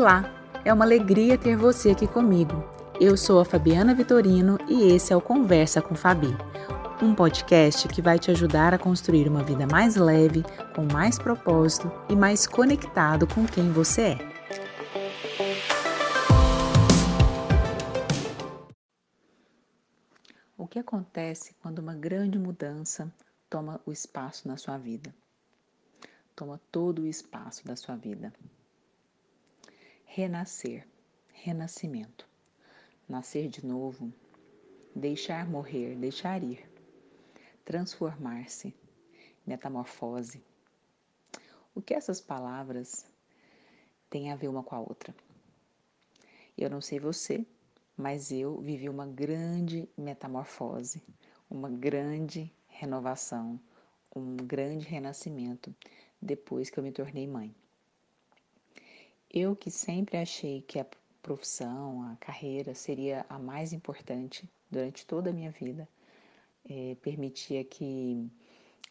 Olá, é uma alegria ter você aqui comigo. Eu sou a Fabiana Vitorino e esse é o Conversa com Fabi, um podcast que vai te ajudar a construir uma vida mais leve, com mais propósito e mais conectado com quem você é. O que acontece quando uma grande mudança toma o espaço na sua vida? Toma todo o espaço da sua vida renascer, renascimento, nascer de novo, deixar morrer, deixar ir, transformar-se, metamorfose. O que essas palavras têm a ver uma com a outra? Eu não sei você, mas eu vivi uma grande metamorfose, uma grande renovação, um grande renascimento depois que eu me tornei mãe. Eu que sempre achei que a profissão, a carreira seria a mais importante durante toda a minha vida, é, permitia que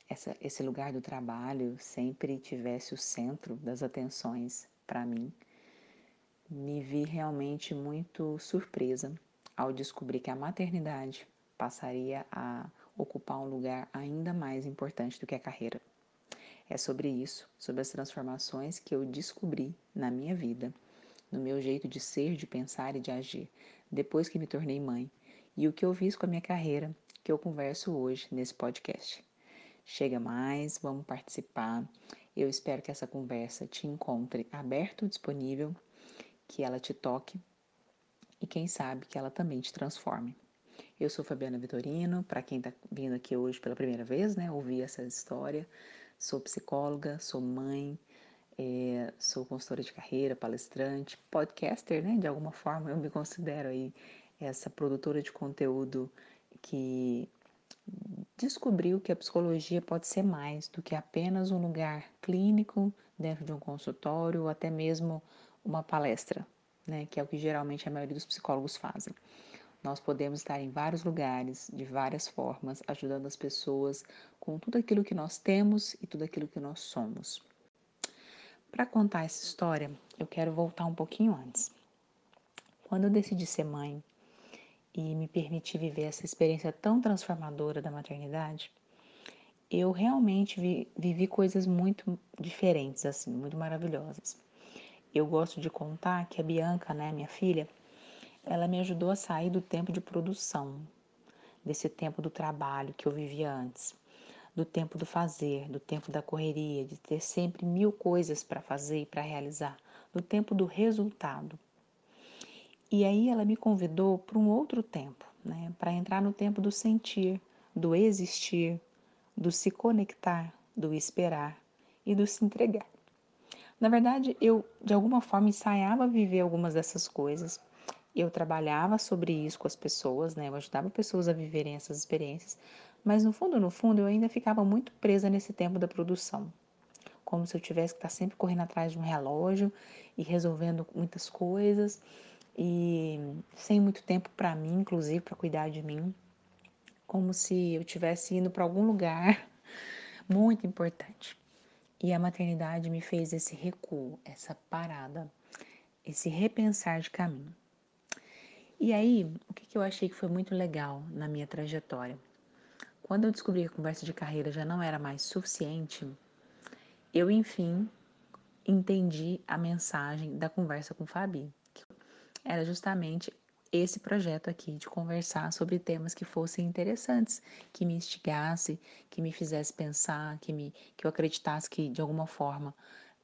essa, esse lugar do trabalho sempre tivesse o centro das atenções para mim. Me vi realmente muito surpresa ao descobrir que a maternidade passaria a ocupar um lugar ainda mais importante do que a carreira. É sobre isso, sobre as transformações que eu descobri na minha vida, no meu jeito de ser, de pensar e de agir, depois que me tornei mãe, e o que eu fiz com a minha carreira, que eu converso hoje nesse podcast. Chega mais, vamos participar. Eu espero que essa conversa te encontre aberto, disponível, que ela te toque e quem sabe que ela também te transforme. Eu sou Fabiana Vitorino, para quem está vindo aqui hoje pela primeira vez, né, ouvir essa história. Sou psicóloga, sou mãe, é, sou consultora de carreira, palestrante, podcaster, né? De alguma forma eu me considero aí essa produtora de conteúdo que descobriu que a psicologia pode ser mais do que apenas um lugar clínico dentro de um consultório ou até mesmo uma palestra, né? Que é o que geralmente a maioria dos psicólogos fazem. Nós podemos estar em vários lugares, de várias formas, ajudando as pessoas com tudo aquilo que nós temos e tudo aquilo que nós somos. Para contar essa história, eu quero voltar um pouquinho antes. Quando eu decidi ser mãe e me permitir viver essa experiência tão transformadora da maternidade, eu realmente vi, vivi coisas muito diferentes, assim, muito maravilhosas. Eu gosto de contar que a Bianca, né, minha filha, ela me ajudou a sair do tempo de produção, desse tempo do trabalho que eu vivia antes, do tempo do fazer, do tempo da correria, de ter sempre mil coisas para fazer e para realizar, do tempo do resultado. E aí ela me convidou para um outro tempo, né, para entrar no tempo do sentir, do existir, do se conectar, do esperar e do se entregar. Na verdade, eu de alguma forma ensaiava viver algumas dessas coisas, eu trabalhava sobre isso com as pessoas, né? Eu ajudava pessoas a viverem essas experiências, mas no fundo, no fundo, eu ainda ficava muito presa nesse tempo da produção. Como se eu tivesse que estar sempre correndo atrás de um relógio e resolvendo muitas coisas e sem muito tempo para mim, inclusive para cuidar de mim, como se eu estivesse indo para algum lugar muito importante. E a maternidade me fez esse recuo, essa parada, esse repensar de caminho. E aí, o que, eu achei que foi muito legal na minha trajetória? Quando eu descobri que a conversa de carreira já não era mais suficiente, eu enfim entendi a mensagem da conversa com Fabi. Que era justamente esse projeto aqui de conversar sobre temas que fossem interessantes, que me instigasse, que me fizesse pensar, que, me, que eu acreditasse que de alguma forma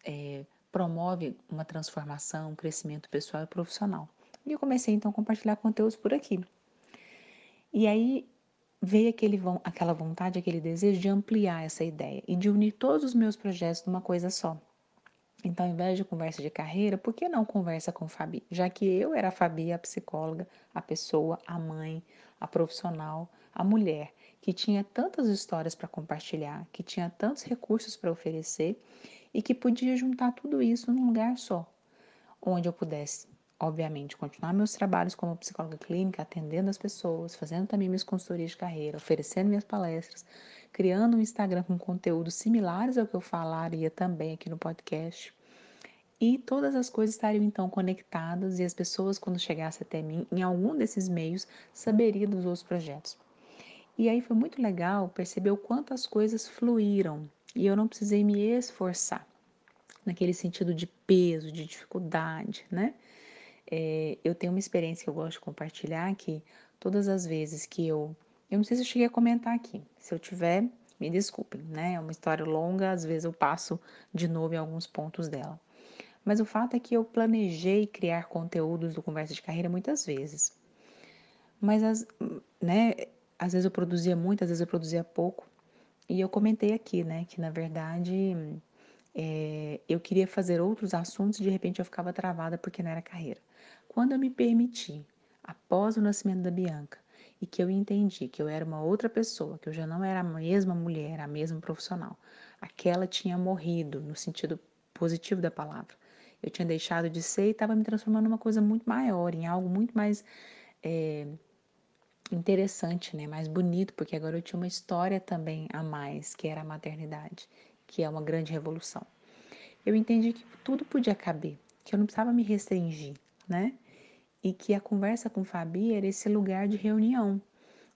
é, promove uma transformação, um crescimento pessoal e profissional. E eu comecei então a compartilhar conteúdos por aqui. E aí veio aquele, aquela vontade, aquele desejo de ampliar essa ideia e de unir todos os meus projetos numa coisa só. Então, ao invés de conversa de carreira, por que não conversa com Fabi? Já que eu era a Fabi, a psicóloga, a pessoa, a mãe, a profissional, a mulher, que tinha tantas histórias para compartilhar, que tinha tantos recursos para oferecer e que podia juntar tudo isso num lugar só, onde eu pudesse obviamente, continuar meus trabalhos como psicóloga clínica, atendendo as pessoas, fazendo também minhas consultorias de carreira, oferecendo minhas palestras, criando um Instagram com conteúdos similares ao que eu falaria também aqui no podcast. e todas as coisas estariam então conectadas e as pessoas, quando chegassem até mim, em algum desses meios, saberiam dos outros projetos. E aí foi muito legal perceber o quanto as coisas fluíram e eu não precisei me esforçar naquele sentido de peso, de dificuldade, né? É, eu tenho uma experiência que eu gosto de compartilhar que todas as vezes que eu. Eu não sei se eu cheguei a comentar aqui. Se eu tiver, me desculpem, né? É uma história longa, às vezes eu passo de novo em alguns pontos dela. Mas o fato é que eu planejei criar conteúdos do Conversa de Carreira muitas vezes. Mas, as, né, às vezes eu produzia muito, às vezes eu produzia pouco. E eu comentei aqui, né, que na verdade é, eu queria fazer outros assuntos e de repente eu ficava travada porque não era carreira. Quando eu me permiti, após o nascimento da Bianca, e que eu entendi que eu era uma outra pessoa, que eu já não era a mesma mulher, a mesma profissional, aquela tinha morrido no sentido positivo da palavra. Eu tinha deixado de ser e estava me transformando numa coisa muito maior, em algo muito mais é, interessante, né? mais bonito, porque agora eu tinha uma história também a mais, que era a maternidade, que é uma grande revolução. Eu entendi que tudo podia caber, que eu não precisava me restringir, né? E que a conversa com Fabi era esse lugar de reunião,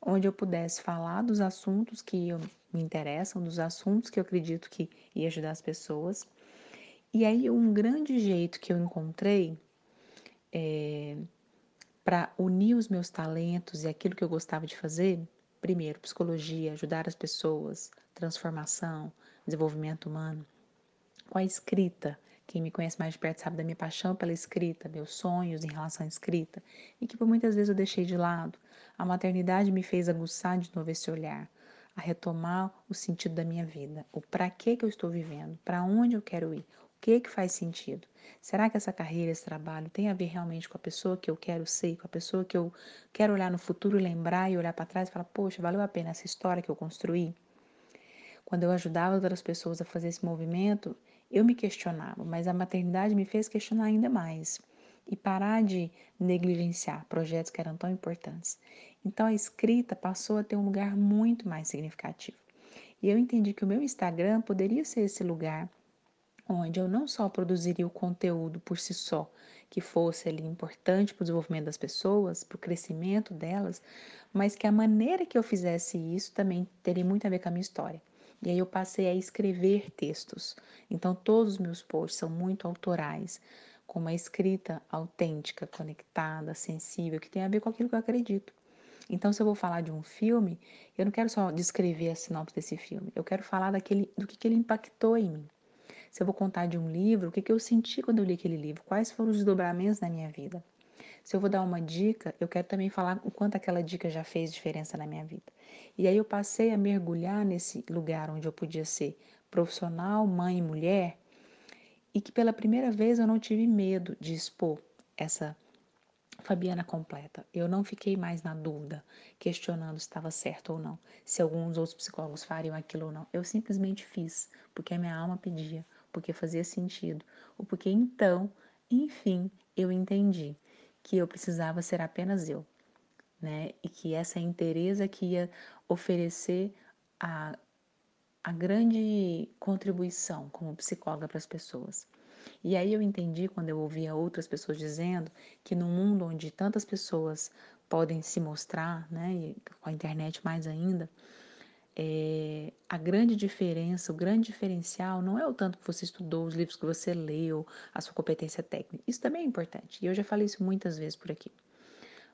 onde eu pudesse falar dos assuntos que eu, me interessam, dos assuntos que eu acredito que ia ajudar as pessoas, e aí, um grande jeito que eu encontrei é, para unir os meus talentos e aquilo que eu gostava de fazer, primeiro, psicologia, ajudar as pessoas, transformação, desenvolvimento humano, com a escrita. Quem me conhece mais de perto sabe da minha paixão pela escrita, meus sonhos em relação à escrita, e que por muitas vezes eu deixei de lado. A maternidade me fez aguçar de novo esse olhar, a retomar o sentido da minha vida, o para que que eu estou vivendo, para onde eu quero ir, o que que faz sentido? Será que essa carreira, esse trabalho tem a ver realmente com a pessoa que eu quero ser, com a pessoa que eu quero olhar no futuro, lembrar e olhar para trás e falar, poxa, valeu a pena essa história que eu construí? Quando eu ajudava outras pessoas a fazer esse movimento, eu me questionava, mas a maternidade me fez questionar ainda mais e parar de negligenciar projetos que eram tão importantes. Então a escrita passou a ter um lugar muito mais significativo. E eu entendi que o meu Instagram poderia ser esse lugar onde eu não só produziria o conteúdo por si só, que fosse ali importante para o desenvolvimento das pessoas, para o crescimento delas, mas que a maneira que eu fizesse isso também teria muito a ver com a minha história. E aí eu passei a escrever textos. Então todos os meus posts são muito autorais, com uma escrita autêntica, conectada, sensível, que tem a ver com aquilo que eu acredito. Então, se eu vou falar de um filme, eu não quero só descrever a sinopse desse filme, eu quero falar daquele, do que, que ele impactou em mim. Se eu vou contar de um livro, o que, que eu senti quando eu li aquele livro, quais foram os desdobramentos da minha vida. Se eu vou dar uma dica, eu quero também falar o quanto aquela dica já fez diferença na minha vida. E aí eu passei a mergulhar nesse lugar onde eu podia ser profissional, mãe e mulher, e que pela primeira vez eu não tive medo de expor essa Fabiana completa. Eu não fiquei mais na dúvida, questionando se estava certo ou não, se alguns outros psicólogos fariam aquilo ou não. Eu simplesmente fiz, porque a minha alma pedia, porque fazia sentido, ou porque então, enfim, eu entendi que eu precisava ser apenas eu, né? E que essa interesa que ia oferecer a, a grande contribuição como psicóloga para as pessoas. E aí eu entendi quando eu ouvia outras pessoas dizendo que no mundo onde tantas pessoas podem se mostrar, né, e com a internet mais ainda, é, a grande diferença, o grande diferencial não é o tanto que você estudou, os livros que você leu, a sua competência técnica. Isso também é importante. E eu já falei isso muitas vezes por aqui.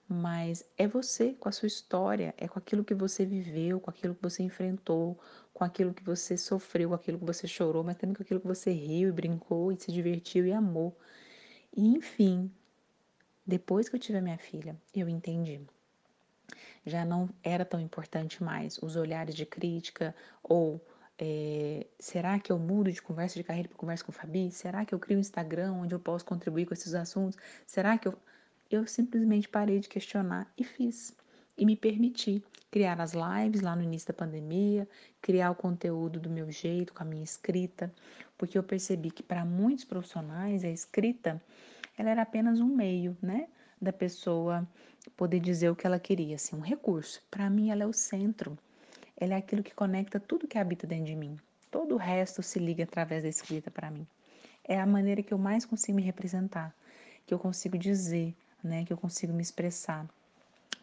Mas é você com a sua história, é com aquilo que você viveu, com aquilo que você enfrentou, com aquilo que você sofreu, com aquilo que você chorou, mas também com aquilo que você riu e brincou e se divertiu e amou. E enfim, depois que eu tive a minha filha, eu entendi já não era tão importante mais os olhares de crítica ou é, será que eu mudo de conversa de carreira para conversa com o Fabi? Será que eu crio um Instagram onde eu posso contribuir com esses assuntos? Será que eu. Eu simplesmente parei de questionar e fiz. E me permiti criar as lives lá no início da pandemia, criar o conteúdo do meu jeito, com a minha escrita, porque eu percebi que para muitos profissionais a escrita ela era apenas um meio, né? Da pessoa poder dizer o que ela queria, assim, um recurso. Para mim, ela é o centro. Ela é aquilo que conecta tudo que habita dentro de mim. Todo o resto se liga através da escrita para mim. é a maneira que eu mais consigo me representar, que eu consigo dizer, né, que eu consigo me expressar,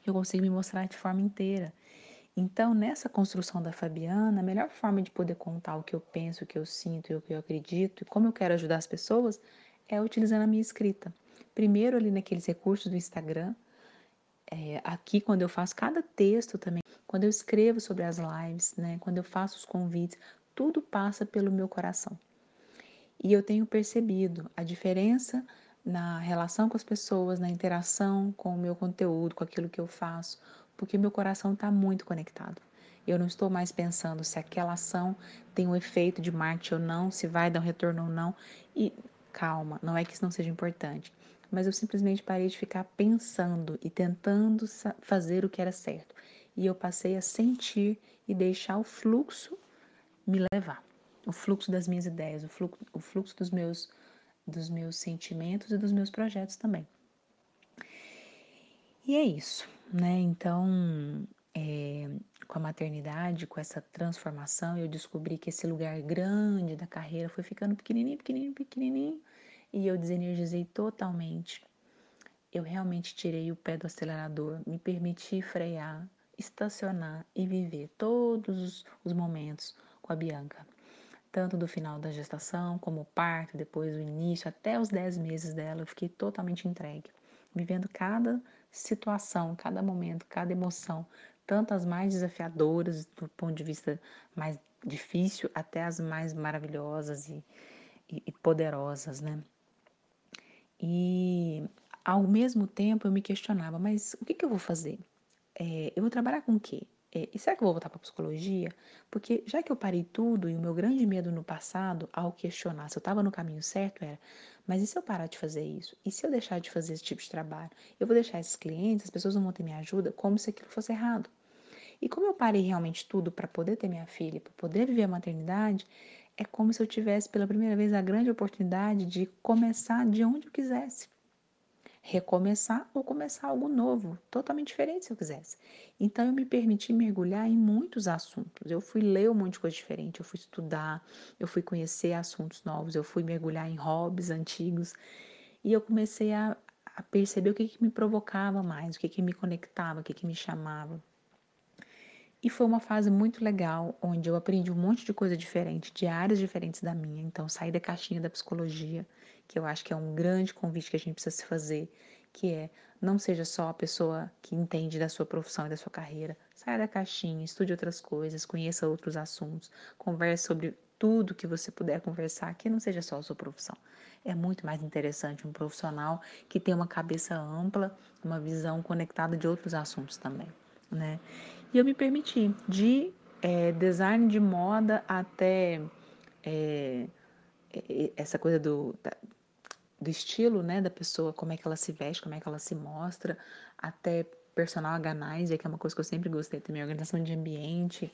que eu consigo me mostrar de forma inteira. Então, nessa construção da Fabiana, a melhor forma de poder contar o que eu penso, o que eu sinto, o que eu acredito e como eu quero ajudar as pessoas é utilizando a minha escrita. Primeiro ali naqueles recursos do Instagram, é, aqui quando eu faço cada texto também, quando eu escrevo sobre as lives, né, quando eu faço os convites, tudo passa pelo meu coração. E eu tenho percebido a diferença na relação com as pessoas, na interação com o meu conteúdo, com aquilo que eu faço, porque meu coração está muito conectado. Eu não estou mais pensando se aquela ação tem um efeito de marketing ou não, se vai dar um retorno ou não. E calma, não é que isso não seja importante mas eu simplesmente parei de ficar pensando e tentando fazer o que era certo. E eu passei a sentir e deixar o fluxo me levar. O fluxo das minhas ideias, o fluxo, o fluxo dos, meus, dos meus sentimentos e dos meus projetos também. E é isso, né? Então, é, com a maternidade, com essa transformação, eu descobri que esse lugar grande da carreira foi ficando pequenininho, pequenininho, pequenininho, e eu desenergizei totalmente. Eu realmente tirei o pé do acelerador, me permiti frear, estacionar e viver todos os momentos com a Bianca. Tanto do final da gestação, como o parto, depois o início, até os 10 meses dela, eu fiquei totalmente entregue, vivendo cada situação, cada momento, cada emoção, tanto as mais desafiadoras do ponto de vista mais difícil, até as mais maravilhosas e, e, e poderosas, né? E ao mesmo tempo eu me questionava, mas o que, que eu vou fazer? É, eu vou trabalhar com o quê? É, e será que eu vou voltar para psicologia? Porque já que eu parei tudo e o meu grande medo no passado, ao questionar se eu estava no caminho certo, era: mas e se eu parar de fazer isso? E se eu deixar de fazer esse tipo de trabalho? Eu vou deixar esses clientes, as pessoas não vão ter minha ajuda, como se aquilo fosse errado. E como eu parei realmente tudo para poder ter minha filha, para poder viver a maternidade, é como se eu tivesse pela primeira vez a grande oportunidade de começar de onde eu quisesse. Recomeçar ou começar algo novo, totalmente diferente se eu quisesse. Então eu me permiti mergulhar em muitos assuntos. Eu fui ler um monte de coisa diferente, eu fui estudar, eu fui conhecer assuntos novos, eu fui mergulhar em hobbies antigos e eu comecei a, a perceber o que, que me provocava mais, o que, que me conectava, o que, que me chamava. E foi uma fase muito legal, onde eu aprendi um monte de coisa diferente, de áreas diferentes da minha. Então, saí da caixinha da psicologia, que eu acho que é um grande convite que a gente precisa se fazer, que é não seja só a pessoa que entende da sua profissão e da sua carreira. Saia da caixinha, estude outras coisas, conheça outros assuntos, converse sobre tudo que você puder conversar, que não seja só a sua profissão. É muito mais interessante um profissional que tem uma cabeça ampla, uma visão conectada de outros assuntos também, né? E eu me permiti, de é, design de moda até é, essa coisa do, da, do estilo, né, da pessoa, como é que ela se veste, como é que ela se mostra, até personal organizer, que é uma coisa que eu sempre gostei também, organização de ambiente,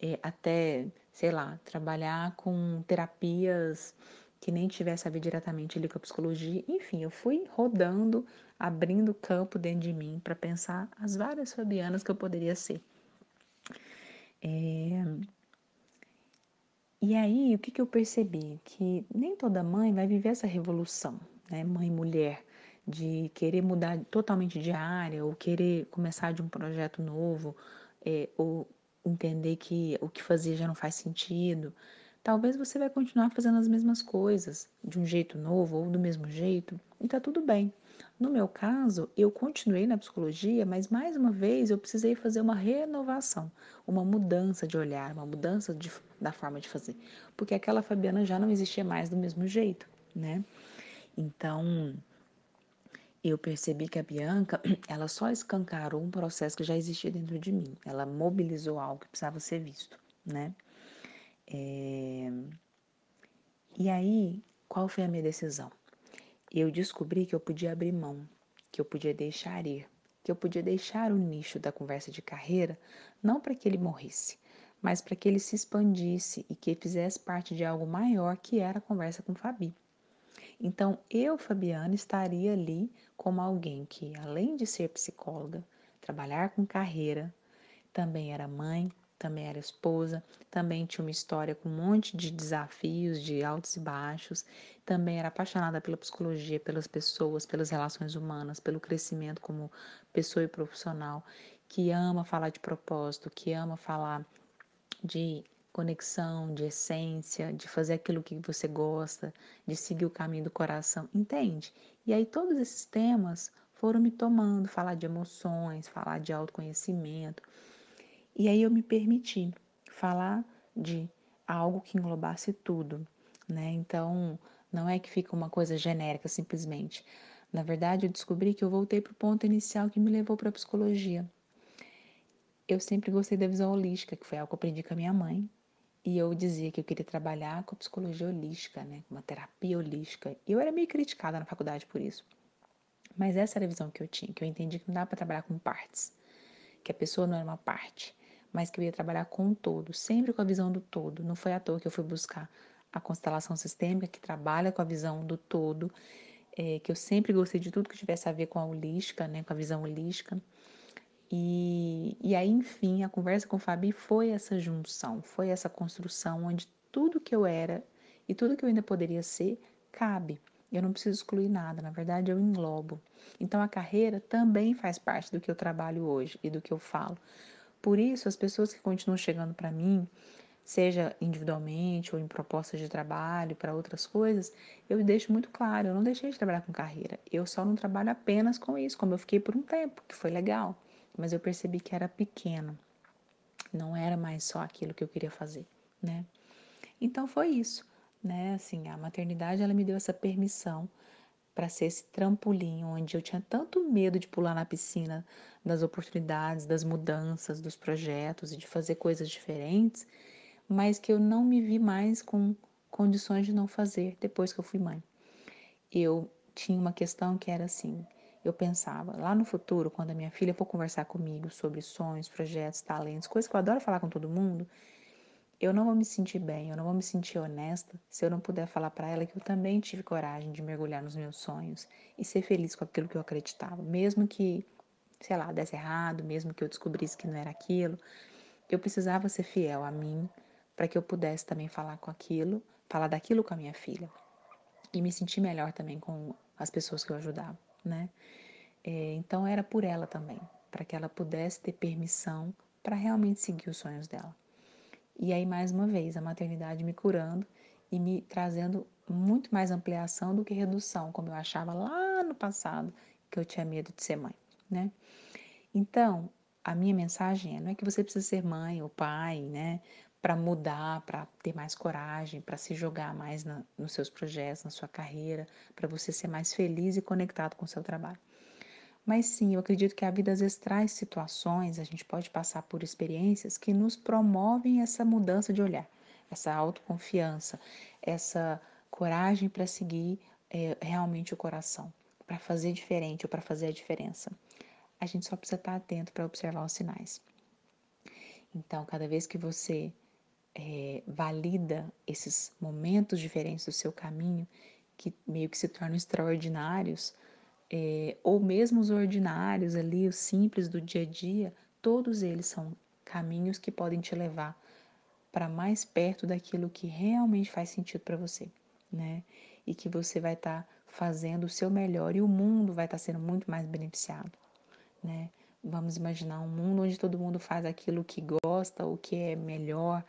é, até, sei lá, trabalhar com terapias que nem tivesse a ver diretamente ali com a psicologia. Enfim, eu fui rodando, abrindo campo dentro de mim para pensar as várias Fabianas que eu poderia ser. É... E aí, o que, que eu percebi? Que nem toda mãe vai viver essa revolução, né? Mãe e mulher, de querer mudar totalmente de área, ou querer começar de um projeto novo, é, ou entender que o que fazia já não faz sentido. Talvez você vai continuar fazendo as mesmas coisas, de um jeito novo ou do mesmo jeito, e tá tudo bem. No meu caso, eu continuei na psicologia, mas mais uma vez eu precisei fazer uma renovação, uma mudança de olhar, uma mudança de, da forma de fazer, porque aquela Fabiana já não existia mais do mesmo jeito, né? Então, eu percebi que a Bianca, ela só escancarou um processo que já existia dentro de mim. Ela mobilizou algo que precisava ser visto, né? É... E aí, qual foi a minha decisão? eu descobri que eu podia abrir mão, que eu podia deixar ir, que eu podia deixar o nicho da conversa de carreira, não para que ele morresse, mas para que ele se expandisse e que fizesse parte de algo maior que era a conversa com Fabi. Então, eu, Fabiana, estaria ali como alguém que, além de ser psicóloga, trabalhar com carreira, também era mãe, também era esposa, também tinha uma história com um monte de desafios, de altos e baixos, também era apaixonada pela psicologia, pelas pessoas, pelas relações humanas, pelo crescimento como pessoa e profissional, que ama falar de propósito, que ama falar de conexão, de essência, de fazer aquilo que você gosta, de seguir o caminho do coração, entende? E aí todos esses temas foram me tomando, falar de emoções, falar de autoconhecimento. E aí eu me permiti falar de algo que englobasse tudo, né? Então, não é que fica uma coisa genérica simplesmente. Na verdade, eu descobri que eu voltei para o ponto inicial que me levou para a psicologia. Eu sempre gostei da visão holística, que foi algo que eu aprendi com a minha mãe, e eu dizia que eu queria trabalhar com psicologia holística, né? Uma terapia holística. E eu era meio criticada na faculdade por isso. Mas essa era a visão que eu tinha, que eu entendi que não dá para trabalhar com partes. Que a pessoa não era uma parte, mas que eu ia trabalhar com o todo, sempre com a visão do todo. Não foi à toa que eu fui buscar a constelação sistêmica, que trabalha com a visão do todo, é, que eu sempre gostei de tudo que tivesse a ver com a holística, né? Com a visão holística. E, e aí, enfim, a conversa com o Fabi foi essa junção, foi essa construção onde tudo que eu era e tudo que eu ainda poderia ser cabe. Eu não preciso excluir nada, na verdade eu englobo. Então a carreira também faz parte do que eu trabalho hoje e do que eu falo. Por isso, as pessoas que continuam chegando para mim, seja individualmente ou em propostas de trabalho para outras coisas, eu deixo muito claro, eu não deixei de trabalhar com carreira. Eu só não trabalho apenas com isso, como eu fiquei por um tempo, que foi legal mas eu percebi que era pequeno, não era mais só aquilo que eu queria fazer, né? Então foi isso, né? Assim, a maternidade ela me deu essa permissão para ser esse trampolim onde eu tinha tanto medo de pular na piscina das oportunidades, das mudanças, dos projetos e de fazer coisas diferentes, mas que eu não me vi mais com condições de não fazer depois que eu fui mãe. Eu tinha uma questão que era assim: eu pensava, lá no futuro, quando a minha filha for conversar comigo sobre sonhos, projetos, talentos, coisas que eu adoro falar com todo mundo, eu não vou me sentir bem, eu não vou me sentir honesta se eu não puder falar para ela que eu também tive coragem de mergulhar nos meus sonhos e ser feliz com aquilo que eu acreditava, mesmo que, sei lá, desse errado, mesmo que eu descobrisse que não era aquilo, eu precisava ser fiel a mim para que eu pudesse também falar com aquilo, falar daquilo com a minha filha e me sentir melhor também com as pessoas que eu ajudava né? É, então era por ela também, para que ela pudesse ter permissão para realmente seguir os sonhos dela. E aí, mais uma vez, a maternidade me curando e me trazendo muito mais ampliação do que redução, como eu achava lá no passado, que eu tinha medo de ser mãe, né? Então, a minha mensagem é: não é que você precisa ser mãe ou pai, né? Para mudar, para ter mais coragem, para se jogar mais na, nos seus projetos, na sua carreira, para você ser mais feliz e conectado com o seu trabalho. Mas sim, eu acredito que a vida às vezes traz situações, a gente pode passar por experiências que nos promovem essa mudança de olhar, essa autoconfiança, essa coragem para seguir é, realmente o coração, para fazer diferente ou para fazer a diferença. A gente só precisa estar atento para observar os sinais. Então, cada vez que você é, valida esses momentos diferentes do seu caminho, que meio que se tornam extraordinários, é, ou mesmo os ordinários ali, os simples do dia a dia, todos eles são caminhos que podem te levar para mais perto daquilo que realmente faz sentido para você, né? E que você vai estar tá fazendo o seu melhor e o mundo vai estar tá sendo muito mais beneficiado, né? Vamos imaginar um mundo onde todo mundo faz aquilo que gosta, o que é melhor,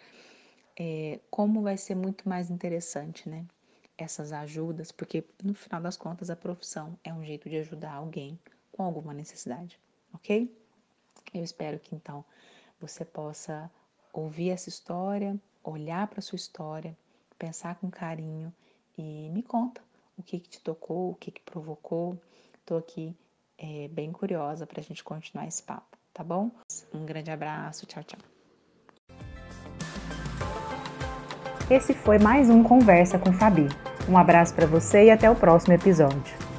é, como vai ser muito mais interessante, né? Essas ajudas, porque no final das contas a profissão é um jeito de ajudar alguém com alguma necessidade, ok? Eu espero que então você possa ouvir essa história, olhar para sua história, pensar com carinho e me conta o que, que te tocou, o que, que provocou. Estou aqui é, bem curiosa para a gente continuar esse papo, tá bom? Um grande abraço, tchau, tchau. Esse foi mais um Conversa com Fabi. Um abraço para você e até o próximo episódio.